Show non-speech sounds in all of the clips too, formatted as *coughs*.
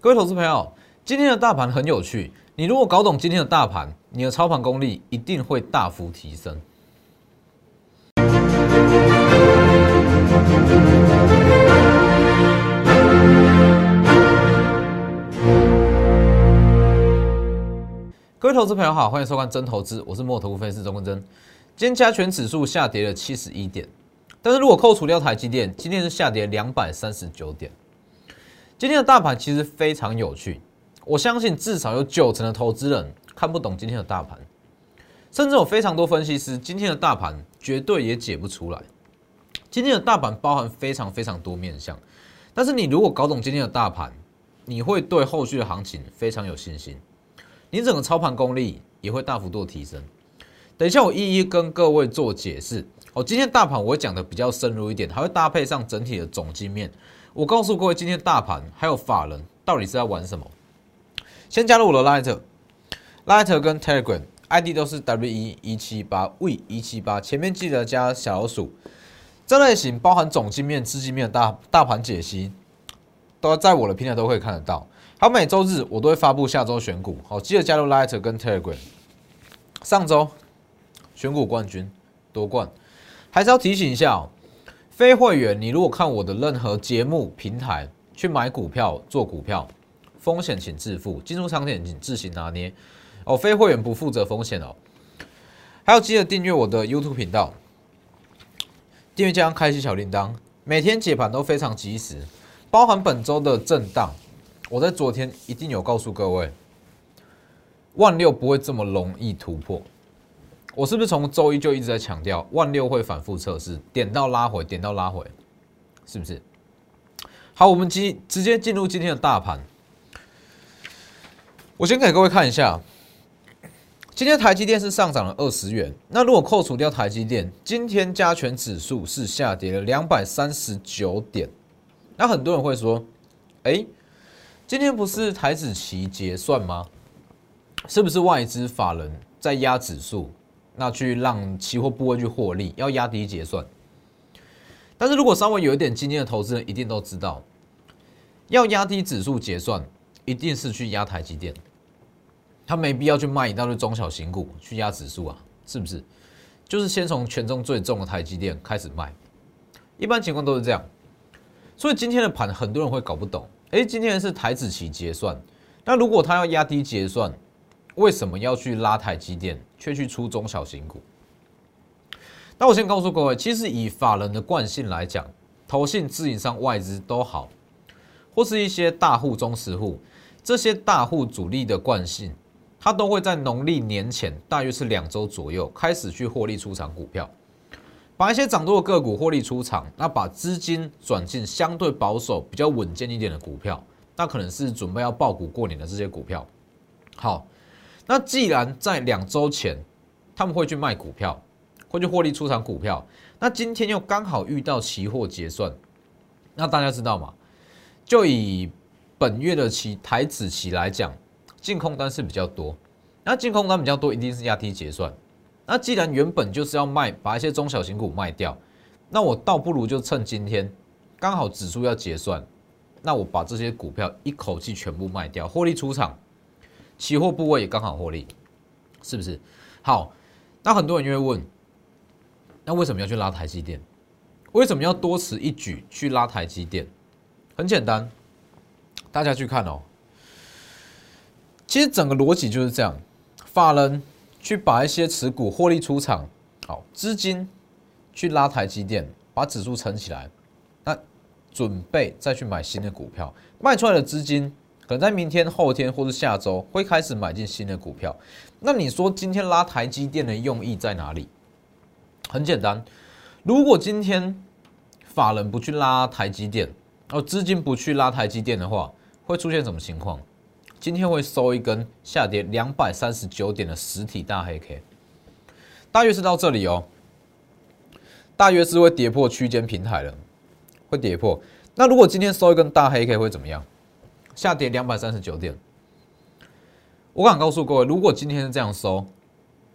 各位投资朋友，今天的大盘很有趣，你如果搞懂今天的大盘，你的操盘功力一定会大幅提升。各位投资朋友好，欢迎收看真投资，我是墨头分析师钟根真。今天加权指数下跌了七十一点，但是如果扣除掉台积电，今天是下跌两百三十九点。今天的大盘其实非常有趣，我相信至少有九成的投资人看不懂今天的大盘，甚至有非常多分析师今天的大盘绝对也解不出来。今天的大盘包含非常非常多面向，但是你如果搞懂今天的大盘，你会对后续的行情非常有信心。你整个操盘功力也会大幅度提升。等一下，我一一跟各位做解释。哦，今天大盘我会讲的比较深入一点，还会搭配上整体的总经面。我告诉各位，今天大盘还有法人到底是在玩什么？先加入我的 Light，Light 跟 Telegram ID 都是 W 一一七八 V 一七八，前面记得加小老鼠。这类型包含总经面、资金面、大大盘解析，都在我的平台都可以看得到。好，每周日我都会发布下周选股，好，记得加入 Light 跟 Telegram。上周选股冠军夺冠，还是要提醒一下哦，非会员，你如果看我的任何节目平台去买股票做股票，风险请自负，进出场点请自行拿捏哦。非会员不负责风险哦。还要记得订阅我的 YouTube 频道，订阅加上开启小铃铛，每天解盘都非常及时，包含本周的震荡。我在昨天一定有告诉各位，万六不会这么容易突破。我是不是从周一就一直在强调，万六会反复测试，点到拉回，点到拉回，是不是？好，我们今直接进入今天的大盘。我先给各位看一下，今天台积电是上涨了二十元。那如果扣除掉台积电，今天加权指数是下跌了两百三十九点。那很多人会说，哎。今天不是台子期结算吗？是不是外资法人在压指数，那去让期货部位去获利，要压低结算？但是如果稍微有一点经验的投资人，一定都知道，要压低指数结算，一定是去压台积电，他没必要去卖一大堆中小型股去压指数啊，是不是？就是先从权重最重的台积电开始卖，一般情况都是这样。所以今天的盘，很多人会搞不懂。哎，今天是台子期结算，那如果他要压低结算，为什么要去拉台积电，却去出中小型股？那我先告诉各位，其实以法人的惯性来讲，投信、自营商、外资都好，或是一些大户、中实户，这些大户主力的惯性，他都会在农历年前，大约是两周左右，开始去获利出场股票。把一些涨多的个股获利出场，那把资金转进相对保守、比较稳健一点的股票，那可能是准备要爆股过年的这些股票。好，那既然在两周前他们会去卖股票，会去获利出场股票，那今天又刚好遇到期货结算，那大家知道吗？就以本月的期台子期来讲，净空单是比较多，那净空单比较多，一定是压低结算。那既然原本就是要卖，把一些中小型股卖掉，那我倒不如就趁今天刚好指数要结算，那我把这些股票一口气全部卖掉，获利出场，期货部位也刚好获利，是不是？好，那很多人就会问，那为什么要去拉台积电？为什么要多此一举去拉台积电？很简单，大家去看哦，其实整个逻辑就是这样，法人。去把一些持股获利出场，好资金去拉台积电，把指数撑起来，那准备再去买新的股票，卖出来的资金可能在明天、后天或是下周会开始买进新的股票。那你说今天拉台积电的用意在哪里？很简单，如果今天法人不去拉台积电，哦资金不去拉台积电的话，会出现什么情况？今天会收一根下跌两百三十九点的实体大黑 K，大约是到这里哦，大约是会跌破区间平台了，会跌破。那如果今天收一根大黑 K 会怎么样？下跌两百三十九点。我敢告诉各位，如果今天是这样收，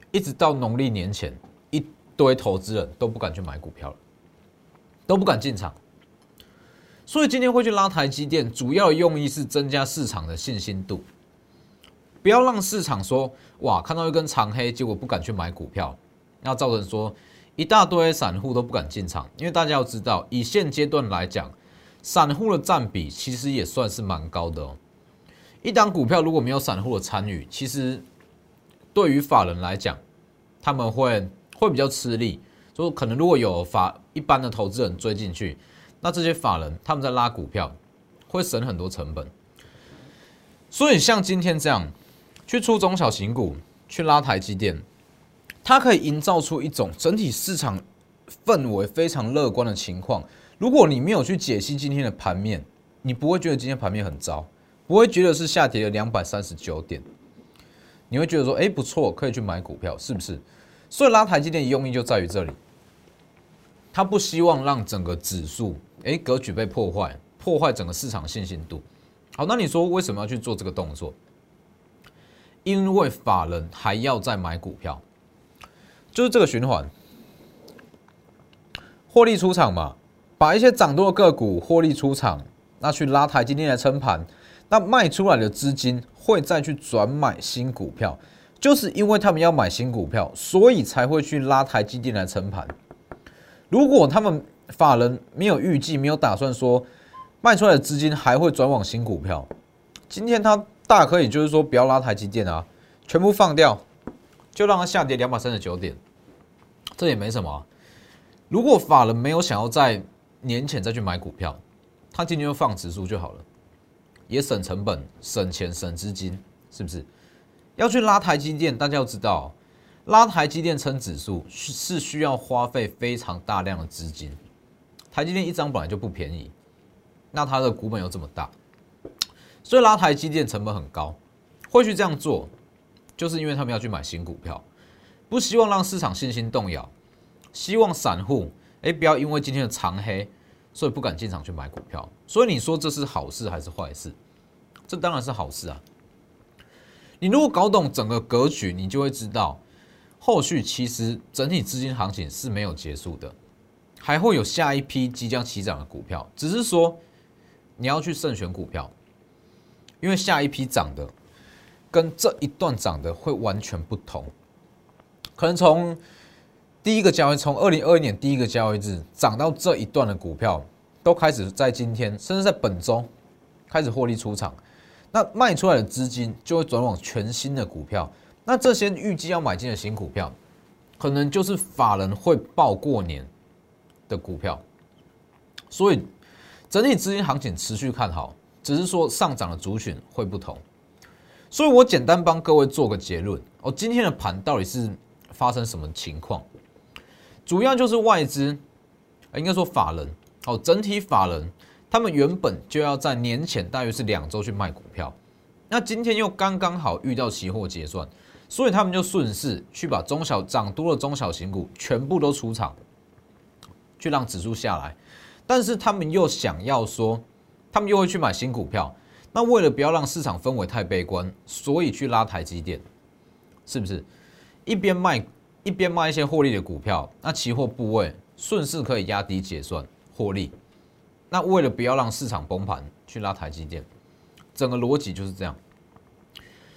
一直到农历年前，一堆投资人都不敢去买股票了，都不敢进场。所以今天会去拉台积电，主要用意是增加市场的信心度，不要让市场说哇看到一根长黑，结果不敢去买股票，那造成说一大堆散户都不敢进场，因为大家要知道，以现阶段来讲，散户的占比其实也算是蛮高的哦。一档股票如果没有散户的参与，其实对于法人来讲，他们会会比较吃力，就可能如果有法一般的投资人追进去。那这些法人他们在拉股票，会省很多成本，所以像今天这样去出中小型股，去拉台积电，它可以营造出一种整体市场氛围非常乐观的情况。如果你没有去解析今天的盘面，你不会觉得今天盘面很糟，不会觉得是下跌了两百三十九点，你会觉得说，哎，不错，可以去买股票，是不是？所以拉台积电的用意就在于这里。他不希望让整个指数诶格局被破坏，破坏整个市场信心度。好，那你说为什么要去做这个动作？因为法人还要再买股票，就是这个循环，获利出场嘛，把一些涨多的个股获利出场，那去拉台积电来撑盘，那卖出来的资金会再去转买新股票，就是因为他们要买新股票，所以才会去拉台积电来撑盘。如果他们法人没有预计、没有打算说卖出来的资金还会转往新股票，今天他大可以就是说不要拉台积电啊，全部放掉，就让它下跌两百三十九点，这也没什么。如果法人没有想要在年前再去买股票，他今天就放指数就好了，也省成本、省钱、省资金，是不是？要去拉台积电，大家要知道。拉台积电撑指数是需要花费非常大量的资金，台积电一张本来就不便宜，那它的股本又这么大，所以拉台积电成本很高。会去这样做，就是因为他们要去买新股票，不希望让市场信心动摇，希望散户哎不要因为今天的长黑，所以不敢进场去买股票。所以你说这是好事还是坏事？这当然是好事啊！你如果搞懂整个格局，你就会知道。后续其实整体资金行情是没有结束的，还会有下一批即将起涨的股票，只是说你要去慎选股票，因为下一批涨的跟这一段涨的会完全不同，可能从第一个交易，从二零二一年第一个交易日涨到这一段的股票，都开始在今天，甚至在本周开始获利出场，那卖出来的资金就会转往全新的股票。那这些预计要买进的新股票，可能就是法人会报过年的股票，所以整体资金行情持续看好，只是说上涨的族群会不同。所以我简单帮各位做个结论哦，今天的盘到底是发生什么情况？主要就是外资，应该说法人哦，整体法人他们原本就要在年前大约是两周去卖股票，那今天又刚刚好遇到期货结算。所以他们就顺势去把中小涨多的中小型股全部都出场，去让指数下来。但是他们又想要说，他们又会去买新股票。那为了不要让市场氛围太悲观，所以去拉台积电，是不是？一边卖一边卖一些获利的股票，那期货部位顺势可以压低结算获利。那为了不要让市场崩盘，去拉台积电，整个逻辑就是这样。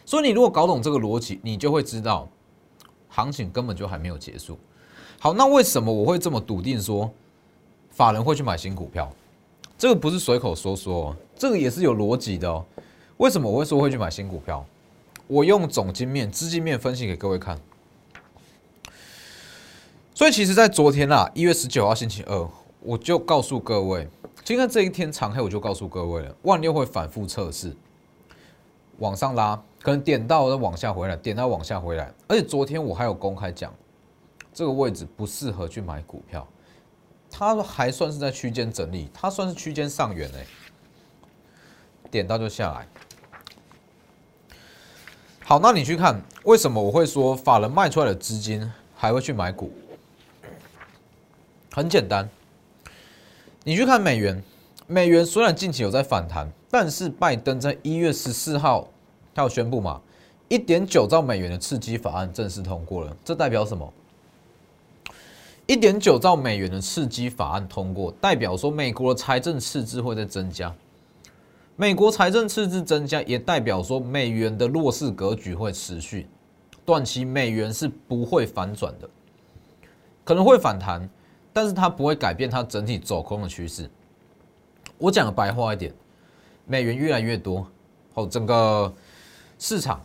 所以你如果搞懂这个逻辑，你就会知道，行情根本就还没有结束。好，那为什么我会这么笃定说，法人会去买新股票？这个不是随口说说，这个也是有逻辑的哦。为什么我会说会去买新股票？我用总金面、资金面分析给各位看。所以其实，在昨天啊，一月十九号星期二，我就告诉各位，今天这一天长黑，我就告诉各位了，万六会反复测试，往上拉。可能点到再往下回来，点到往下回来，而且昨天我还有公开讲，这个位置不适合去买股票，它还算是在区间整理，它算是区间上缘哎，点到就下来。好，那你去看为什么我会说法人卖出来的资金还会去买股？很简单，你去看美元，美元虽然近期有在反弹，但是拜登在一月十四号。他有宣布嘛？一点九兆美元的刺激法案正式通过了，这代表什么？一点九兆美元的刺激法案通过，代表说美国的财政赤字会在增加。美国财政赤字增加，也代表说美元的弱势格局会持续，短期美元是不会反转的，可能会反弹，但是它不会改变它整体走空的趋势。我讲的白话一点，美元越来越多，哦，整个市场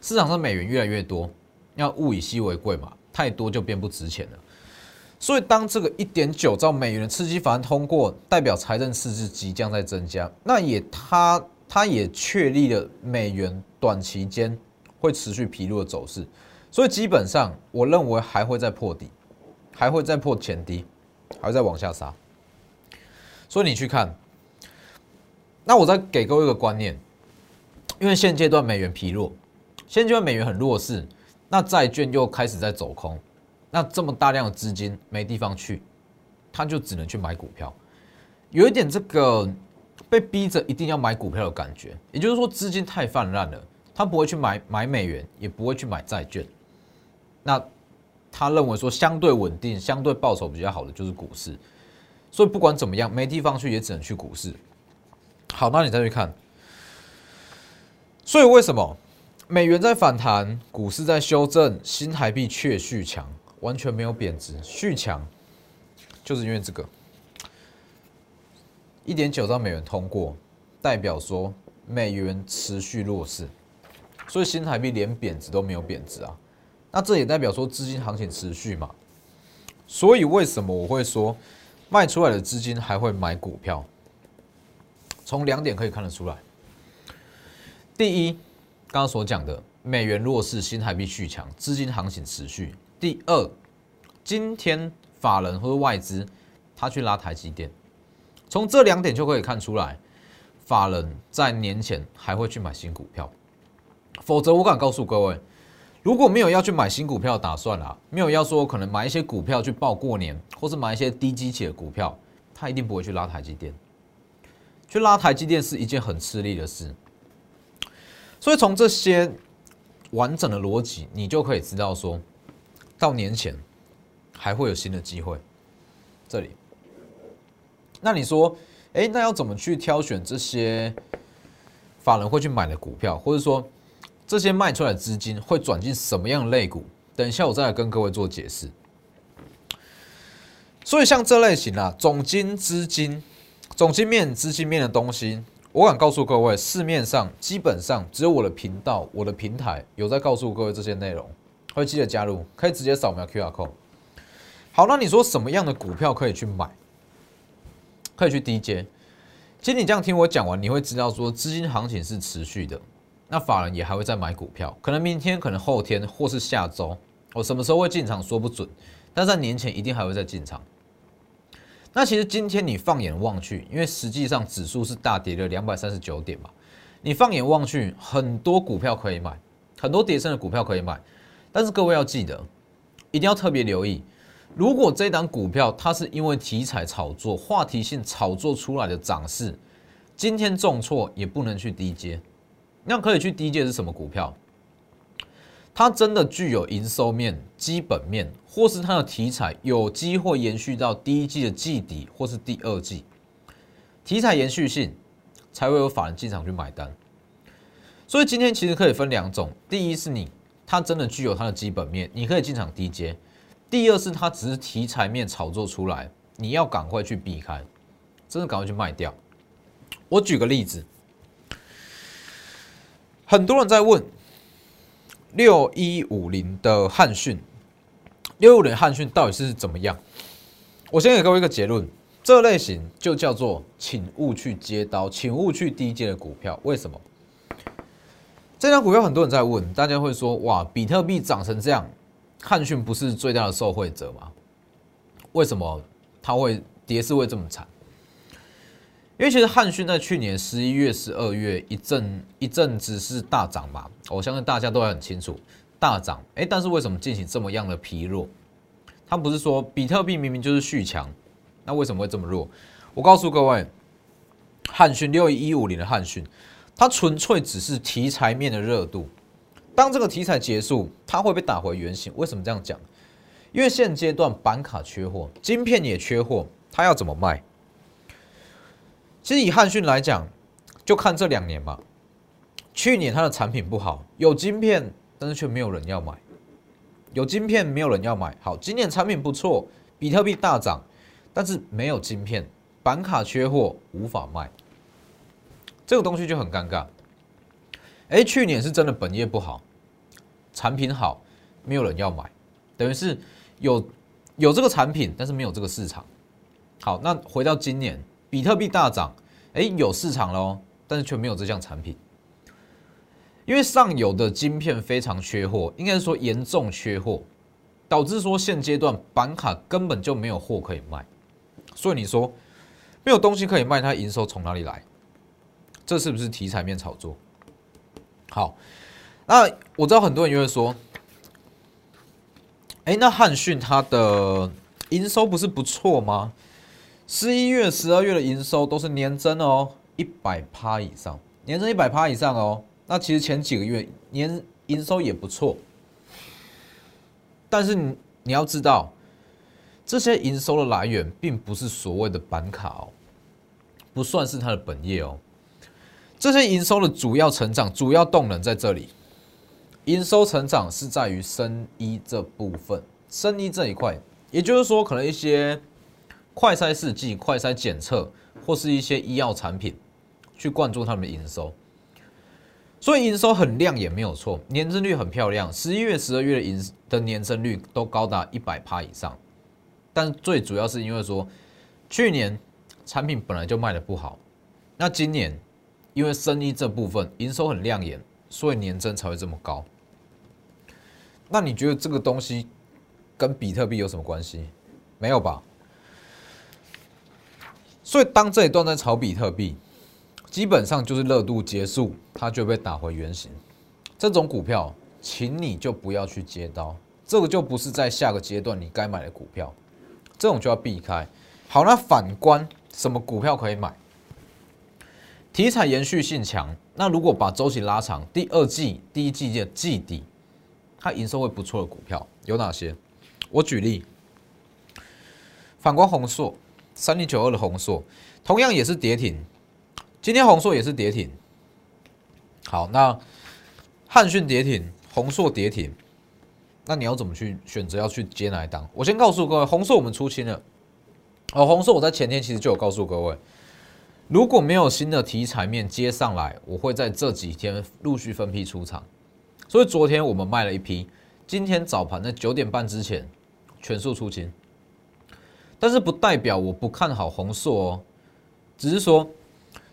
市场上美元越来越多，要物以稀为贵嘛，太多就变不值钱了。所以，当这个一点九兆美元的刺激法案通过，代表财政赤字即将在增加，那也它它也确立了美元短期间会持续疲弱的走势。所以，基本上我认为还会再破底，还会再破前低，还会再往下杀。所以你去看，那我再给各位一个观念，因为现阶段美元疲弱，现阶段美元很弱势，那债券又开始在走空。那这么大量的资金没地方去，他就只能去买股票，有一点这个被逼着一定要买股票的感觉。也就是说，资金太泛滥了，他不会去买买美元，也不会去买债券。那他认为说相对稳定、相对报酬比较好的就是股市。所以不管怎么样，没地方去也只能去股市。好，那你再去看，所以为什么美元在反弹，股市在修正，新台币却续强？完全没有贬值，续强，就是因为这个一点九兆美元通过，代表说美元持续弱势，所以新台币连贬值都没有贬值啊。那这也代表说资金行情持续嘛。所以为什么我会说卖出来的资金还会买股票？从两点可以看得出来。第一，刚刚所讲的美元弱势，新台币续强，资金行情持续。第二，今天法人或者外资他去拉台积电，从这两点就可以看出来，法人在年前还会去买新股票，否则我敢告诉各位，如果没有要去买新股票打算啦，没有要说可能买一些股票去报过年，或是买一些低基企的股票，他一定不会去拉台积电，去拉台积电是一件很吃力的事，所以从这些完整的逻辑，你就可以知道说。到年前还会有新的机会，这里。那你说，哎，那要怎么去挑选这些法人会去买的股票，或者说这些卖出来的资金会转进什么样的类股？等一下我再来跟各位做解释。所以像这类型啊，总金资金、总金面、资金面的东西，我敢告诉各位，市面上基本上只有我的频道、我的平台有在告诉各位这些内容。会记得加入，可以直接扫描 Q R code。好，那你说什么样的股票可以去买？可以去低阶。其实你这样听我讲完，你会知道说资金行情是持续的，那法人也还会再买股票，可能明天，可能后天，或是下周，我什么时候会进场说不准，但在年前一定还会再进场。那其实今天你放眼望去，因为实际上指数是大跌了两百三十九点嘛，你放眼望去，很多股票可以买，很多跌升的股票可以买。但是各位要记得，一定要特别留意，如果这档股票它是因为题材炒作、话题性炒作出来的涨势，今天重挫也不能去低接。那可以去低阶是什么股票？它真的具有营收面、基本面，或是它的题材有机会延续到第一季的季底或是第二季，题材延续性才会有法人进场去买单。所以今天其实可以分两种，第一是你。它真的具有它的基本面，你可以进场低阶。第二是它只是题材面炒作出来，你要赶快去避开，真的赶快去卖掉。我举个例子，很多人在问六一五零的汉讯，六五零汉讯到底是怎么样？我先给各位一个结论，这类型就叫做请勿去接刀，请勿去低接的股票，为什么？这张股票很多人在问，大家会说：哇，比特币涨成这样，汉讯不是最大的受惠者吗？为什么它会跌势会这么惨？因为其实汉讯在去年十一月、十二月一阵一阵子是大涨嘛，我相信大家都还很清楚，大涨。哎，但是为什么进行这么样的疲弱？它不是说比特币明明就是续强，那为什么会这么弱？我告诉各位，汉讯六一五零的汉讯。它纯粹只是题材面的热度，当这个题材结束，它会被打回原形。为什么这样讲？因为现阶段板卡缺货，晶片也缺货，它要怎么卖？其实以汉讯来讲，就看这两年嘛。去年它的产品不好，有晶片，但是却没有人要买。有晶片没有人要买，好，今年产品不错，比特币大涨，但是没有晶片，板卡缺货，无法卖，这个东西就很尴尬。哎，去年是真的本业不好，产品好，没有人要买，等于是有有这个产品，但是没有这个市场。好，那回到今年，比特币大涨，哎，有市场喽，但是却没有这项产品。因为上游的晶片非常缺货，应该是说严重缺货，导致说现阶段板卡根本就没有货可以卖，所以你说没有东西可以卖，它营收从哪里来？这是不是题材面炒作？好，那我知道很多人就会说，哎，那汉讯它的营收不是不错吗？十一月、十二月的营收都是年增哦，一百趴以上，年增一百趴以上哦。那其实前几个月年营收也不错，但是你你要知道，这些营收的来源并不是所谓的板卡哦，不算是它的本业哦。这些营收的主要成长、主要动能在这里，营收成长是在于生医这部分，生医这一块，也就是说，可能一些快筛试剂、快筛检测或是一些医药产品，去灌注他们的营收。所以营收很亮也没有错，年增率很漂亮，十一月、十二月的营的年增率都高达一百趴以上。但最主要是因为说，去年产品本来就卖的不好，那今年因为生意这部分营收很亮眼，所以年增才会这么高。那你觉得这个东西跟比特币有什么关系？没有吧？所以当这一段在炒比特币。基本上就是热度结束，它就被打回原形。这种股票，请你就不要去接刀，这个就不是在下个阶段你该买的股票，这种就要避开。好，那反观什么股票可以买？题材延续性强，那如果把周期拉长，第二季、第一季的季底，它营收会不错的股票有哪些？我举例，反观宏硕，三零九二的红硕，同样也是跌停。今天红硕也是跌停，好，那汉讯跌停，红硕跌停，那你要怎么去选择要去接哪一档？我先告诉各位，红硕我们出清了，哦，红硕我在前天其实就有告诉各位，如果没有新的题材面接上来，我会在这几天陆续分批出场，所以昨天我们卖了一批，今天早盘在九点半之前全数出清，但是不代表我不看好宏硕哦，只是说。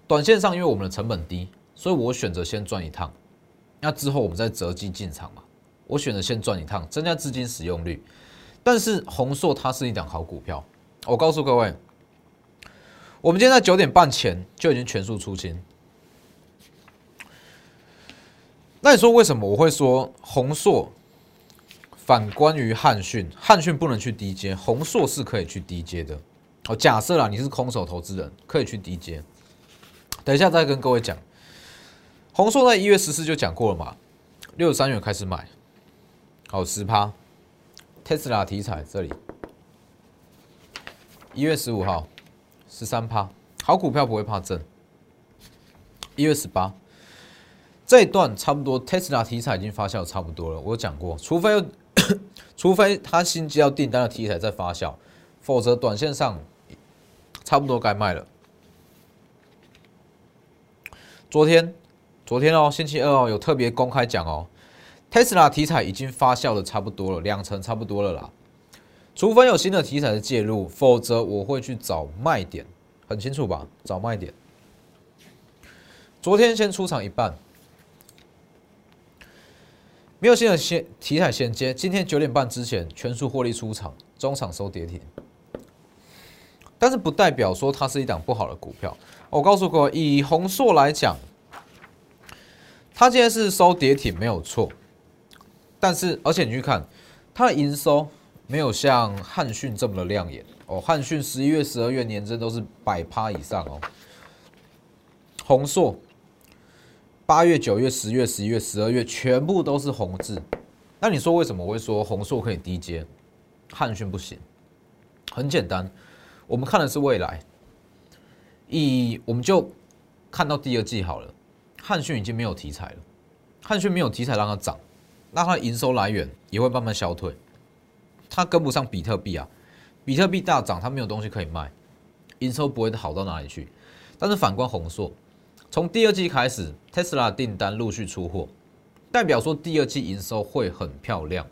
短线上，因为我们的成本低，所以我选择先赚一趟，那之后我们再择机进场嘛。我选择先赚一趟，增加资金使用率。但是宏硕它是一档好股票，我告诉各位，我们今天在九点半前就已经全数出清。那你说为什么我会说宏硕反观于汉讯，汉讯不能去低阶，宏硕是可以去低阶的？哦，假设啦，你是空手投资人，可以去低阶。等一下再跟各位讲，红硕在一月十四就讲过了嘛，六十三元开始买，好十趴，Tesla 题材这里，一月十五号十三趴，好股票不会怕震。一月十八。这一段差不多，Tesla 题材已经发酵差不多了，我讲过，除非 *coughs* 除非他新接到订单的题材在发酵，否则短线上差不多该卖了。昨天，昨天哦，星期二哦，有特别公开讲哦，Tesla 题材已经发酵的差不多了，两成差不多了啦。除非有新的题材的介入，否则我会去找卖点，很清楚吧？找卖点。昨天先出场一半，没有新的先题材衔接，今天九点半之前全数获利出场，中场收跌停。但是不代表说它是一档不好的股票。我告诉各位，以宏硕来讲，它今天是收跌停没有错，但是而且你去看它的营收没有像汉讯这么的亮眼哦。汉讯十一月、十二月年增都是百趴以上哦。宏硕八月、九月、十月、十一月、十二月全部都是红字。那你说为什么我会说红硕可以低阶？汉讯不行，很简单，我们看的是未来。以我们就看到第二季好了，汉讯已经没有题材了，汉讯没有题材让它涨，那它的营收来源也会慢慢消退，它跟不上比特币啊，比特币大涨，它没有东西可以卖，营收不会好到哪里去。但是反观红硕，从第二季开始，Tesla 订单陆续出货，代表说第二季营收会很漂亮。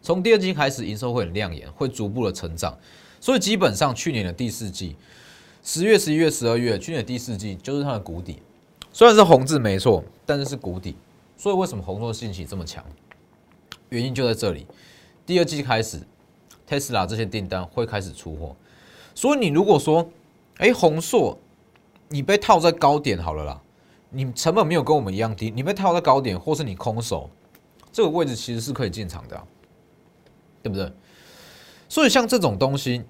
从第二季开始，营收会很亮眼，会逐步的成长，所以基本上去年的第四季。十月、十一月、十二月，去年第四季就是它的谷底，虽然是红字没错，但是是谷底。所以为什么红硕信息这么强？原因就在这里。第二季开始，Tesla 这些订单会开始出货。所以你如果说，哎，红硕，你被套在高点好了啦，你成本没有跟我们一样低，你被套在高点，或是你空手，这个位置其实是可以进场的，对不对？所以像这种东西，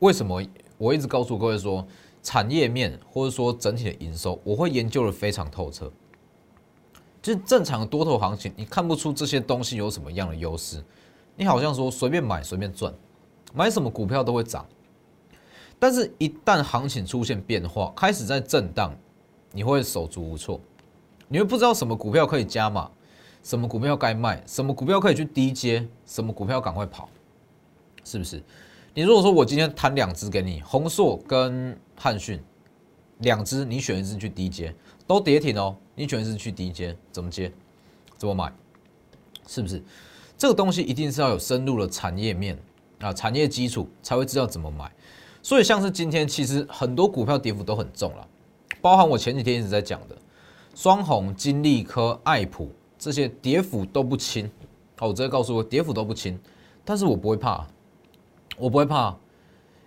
为什么？我一直告诉各位说，产业面或者说整体的营收，我会研究的非常透彻。就是正常的多头行情，你看不出这些东西有什么样的优势，你好像说随便买随便赚，买什么股票都会涨。但是，一旦行情出现变化，开始在震荡，你会手足无措，你会不知道什么股票可以加码，什么股票该卖，什么股票可以去低接，什么股票赶快跑，是不是？你如果说我今天谈两只给你，宏硕跟汉讯，两只你选一只去低接，都跌停哦。你选一只去低接，怎么接？怎么买？是不是？这个东西一定是要有深入的产业面啊，产业基础才会知道怎么买。所以像是今天其实很多股票跌幅都很重了，包含我前几天一直在讲的双红、金利科、爱普这些跌幅都不轻。好，我直接告诉我跌幅都不轻，但是我不会怕。我不会怕，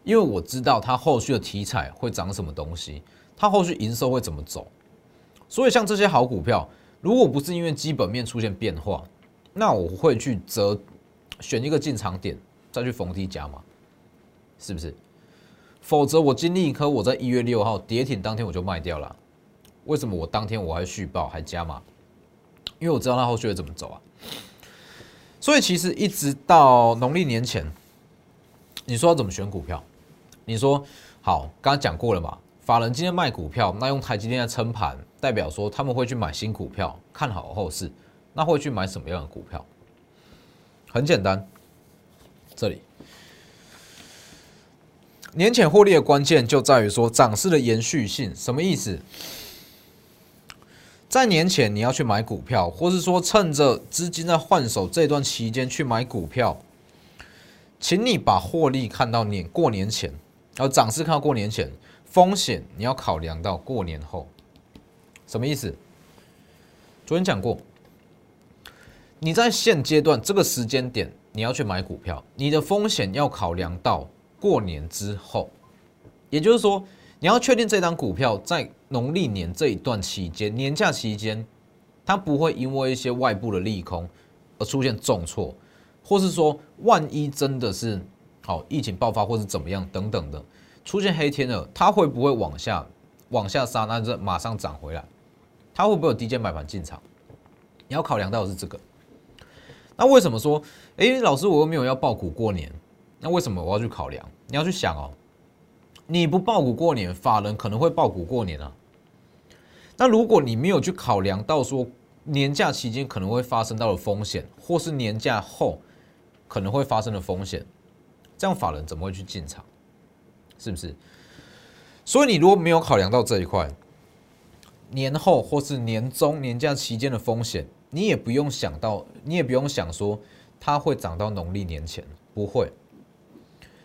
因为我知道它后续的题材会涨什么东西，它后续营收会怎么走。所以像这些好股票，如果不是因为基本面出现变化，那我会去择选一个进场点再去逢低加码，是不是？否则我经历一颗，我在一月六号跌停当天我就卖掉了。为什么我当天我还续报还加码？因为我知道它后续会怎么走啊。所以其实一直到农历年前。你说要怎么选股票？你说好，刚刚讲过了嘛？法人今天卖股票，那用台积电在撑盘，代表说他们会去买新股票，看好后市，那会去买什么样的股票？很简单，这里年前获利的关键就在于说涨势的延续性，什么意思？在年前你要去买股票，或是说趁着资金在换手这段期间去买股票。请你把获利看到年过年前，然后涨势看到过年前，风险你要考量到过年后，什么意思？昨天讲过，你在现阶段这个时间点你要去买股票，你的风险要考量到过年之后，也就是说，你要确定这张股票在农历年这一段期间，年假期间，它不会因为一些外部的利空而出现重挫。或是说，万一真的是好疫情爆发，或是怎么样等等的，出现黑天鹅，它会不会往下往下杀？那就马上涨回来，它会不会有低阶买盘进场？你要考量到的是这个。那为什么说，哎，老师我又没有要爆股过年？那为什么我要去考量？你要去想哦，你不爆股过年，法人可能会爆股过年啊。那如果你没有去考量到说年假期间可能会发生到的风险，或是年假后。可能会发生的风险，这样法人怎么会去进场？是不是？所以你如果没有考量到这一块，年后或是年中年假期间的风险，你也不用想到，你也不用想说它会涨到农历年前，不会。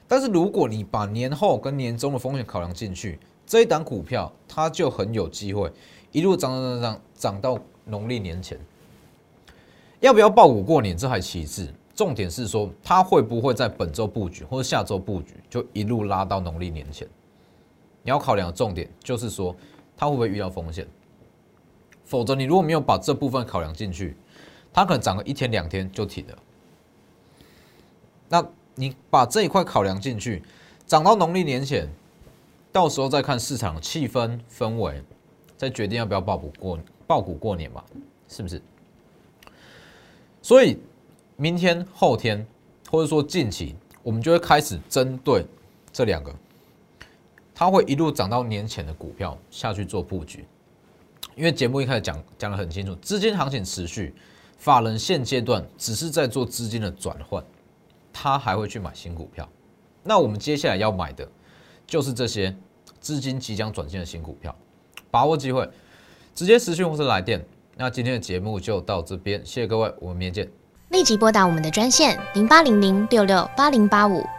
但是如果你把年后跟年终的风险考量进去，这一档股票它就很有机会一路涨涨涨涨涨到农历年前。要不要爆股过年，这还其次。重点是说，它会不会在本周布局或者下周布局，就一路拉到农历年前？你要考量的重点就是说，它会不会遇到风险？否则，你如果没有把这部分考量进去，它可能涨个一天两天就停了。那你把这一块考量进去，涨到农历年前，到时候再看市场气氛氛围，再决定要不要爆股过爆股过年嘛？是不是？所以。明天、后天，或者说近期，我们就会开始针对这两个，它会一路涨到年前的股票下去做布局。因为节目一开始讲讲得很清楚，资金行情持续，法人现阶段只是在做资金的转换，他还会去买新股票。那我们接下来要买的就是这些资金即将转进的新股票，把握机会，直接私讯或是来电。那今天的节目就到这边，谢谢各位，我们明天见。立即拨打我们的专线零八零零六六八零八五。